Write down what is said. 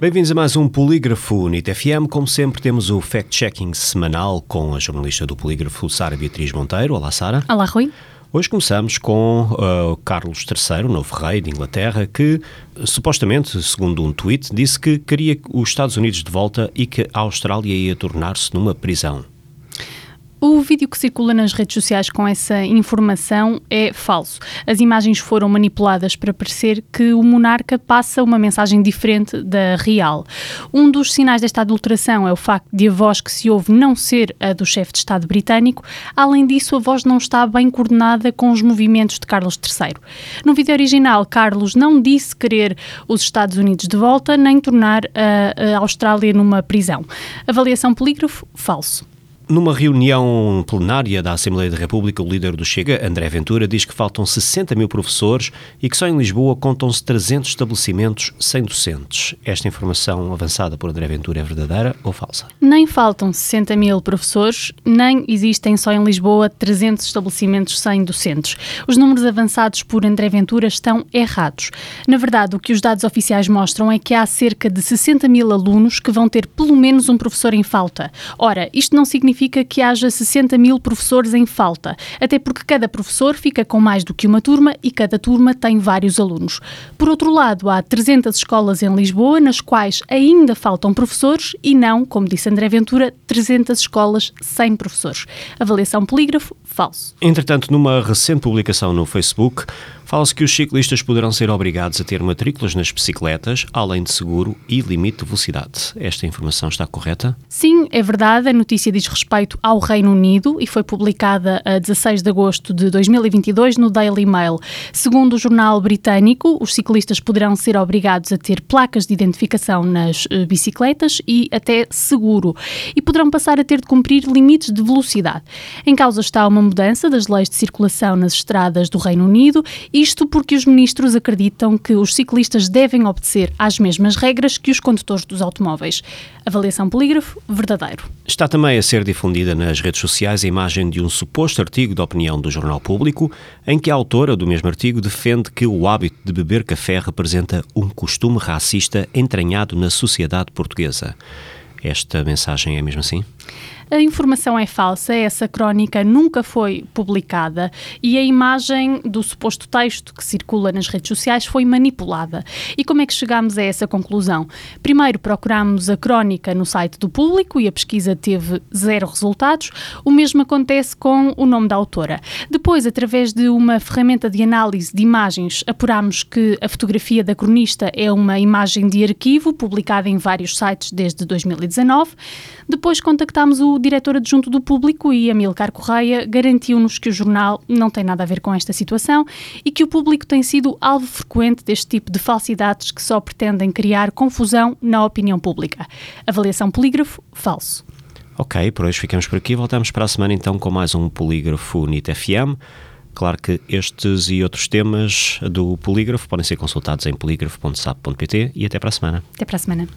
Bem-vindos a mais um Polígrafo NIT FM. Como sempre, temos o fact-checking semanal com a jornalista do Polígrafo, Sara Beatriz Monteiro. Olá, Sara. Olá, Rui. Hoje começamos com uh, Carlos III, o novo rei de Inglaterra, que supostamente, segundo um tweet, disse que queria os Estados Unidos de volta e que a Austrália ia tornar-se numa prisão. O vídeo que circula nas redes sociais com essa informação é falso. As imagens foram manipuladas para parecer que o monarca passa uma mensagem diferente da real. Um dos sinais desta adulteração é o facto de a voz que se ouve não ser a do chefe de Estado britânico. Além disso, a voz não está bem coordenada com os movimentos de Carlos III. No vídeo original, Carlos não disse querer os Estados Unidos de volta nem tornar a, Austrália numa prisão. Avaliação polígrafo, falso. Numa reunião plenária da Assembleia da República, o líder do Chega, André Ventura, diz que faltam 60 mil professores e que só em Lisboa contam-se 300 estabelecimentos sem docentes. Esta informação avançada por André Ventura é verdadeira ou falsa? Nem faltam 60 mil professores, nem existem só em Lisboa 300 estabelecimentos sem docentes. Os números avançados por André Ventura estão errados. Na verdade, o que os dados oficiais mostram é que há cerca de 60 mil alunos que vão ter pelo menos um professor em falta. Ora, isto não significa significa que haja 60 mil professores em falta, até porque cada professor fica com mais do que uma turma e cada turma tem vários alunos. Por outro lado, há 300 escolas em Lisboa nas quais ainda faltam professores e não, como disse André Ventura, 300 escolas sem professores. Avaliação polígrafo, falso. Entretanto, numa recente publicação no Facebook, fala-se que os ciclistas poderão ser obrigados a ter matrículas nas bicicletas, além de seguro e limite de velocidade. Esta informação está correta? Sim, é verdade. A notícia diz respeito ao Reino Unido e foi publicada a 16 de agosto de 2022 no Daily Mail. Segundo o jornal britânico, os ciclistas poderão ser obrigados a ter placas de identificação nas uh, bicicletas e até seguro. E poderão passar a ter de cumprir limites de velocidade. Em causa está uma mudança das leis de circulação nas estradas do Reino Unido isto porque os ministros acreditam que os ciclistas devem obedecer às mesmas regras que os condutores dos automóveis. Avaliação polígrafo, verdadeiro. Está também a ser difundida nas redes sociais a imagem de um suposto artigo de opinião do Jornal Público, em que a autora do mesmo artigo defende que o hábito de beber café representa um costume racista entranhado na sociedade portuguesa. Esta mensagem é mesmo assim? A informação é falsa, essa crónica nunca foi publicada e a imagem do suposto texto que circula nas redes sociais foi manipulada. E como é que chegamos a essa conclusão? Primeiro procuramos a crónica no site do público e a pesquisa teve zero resultados. O mesmo acontece com o nome da autora. Depois, através de uma ferramenta de análise de imagens, apuramos que a fotografia da cronista é uma imagem de arquivo publicada em vários sites desde 2019. Depois contactámos o diretor adjunto do público e Amilcar Correia garantiu-nos que o jornal não tem nada a ver com esta situação e que o público tem sido alvo frequente deste tipo de falsidades que só pretendem criar confusão na opinião pública. Avaliação polígrafo, falso. Ok, por hoje ficamos por aqui. Voltamos para a semana então com mais um Polígrafo NIT FM. Claro que estes e outros temas do polígrafo podem ser consultados em polígrafo.sap.pt e até para a semana. Até para a semana.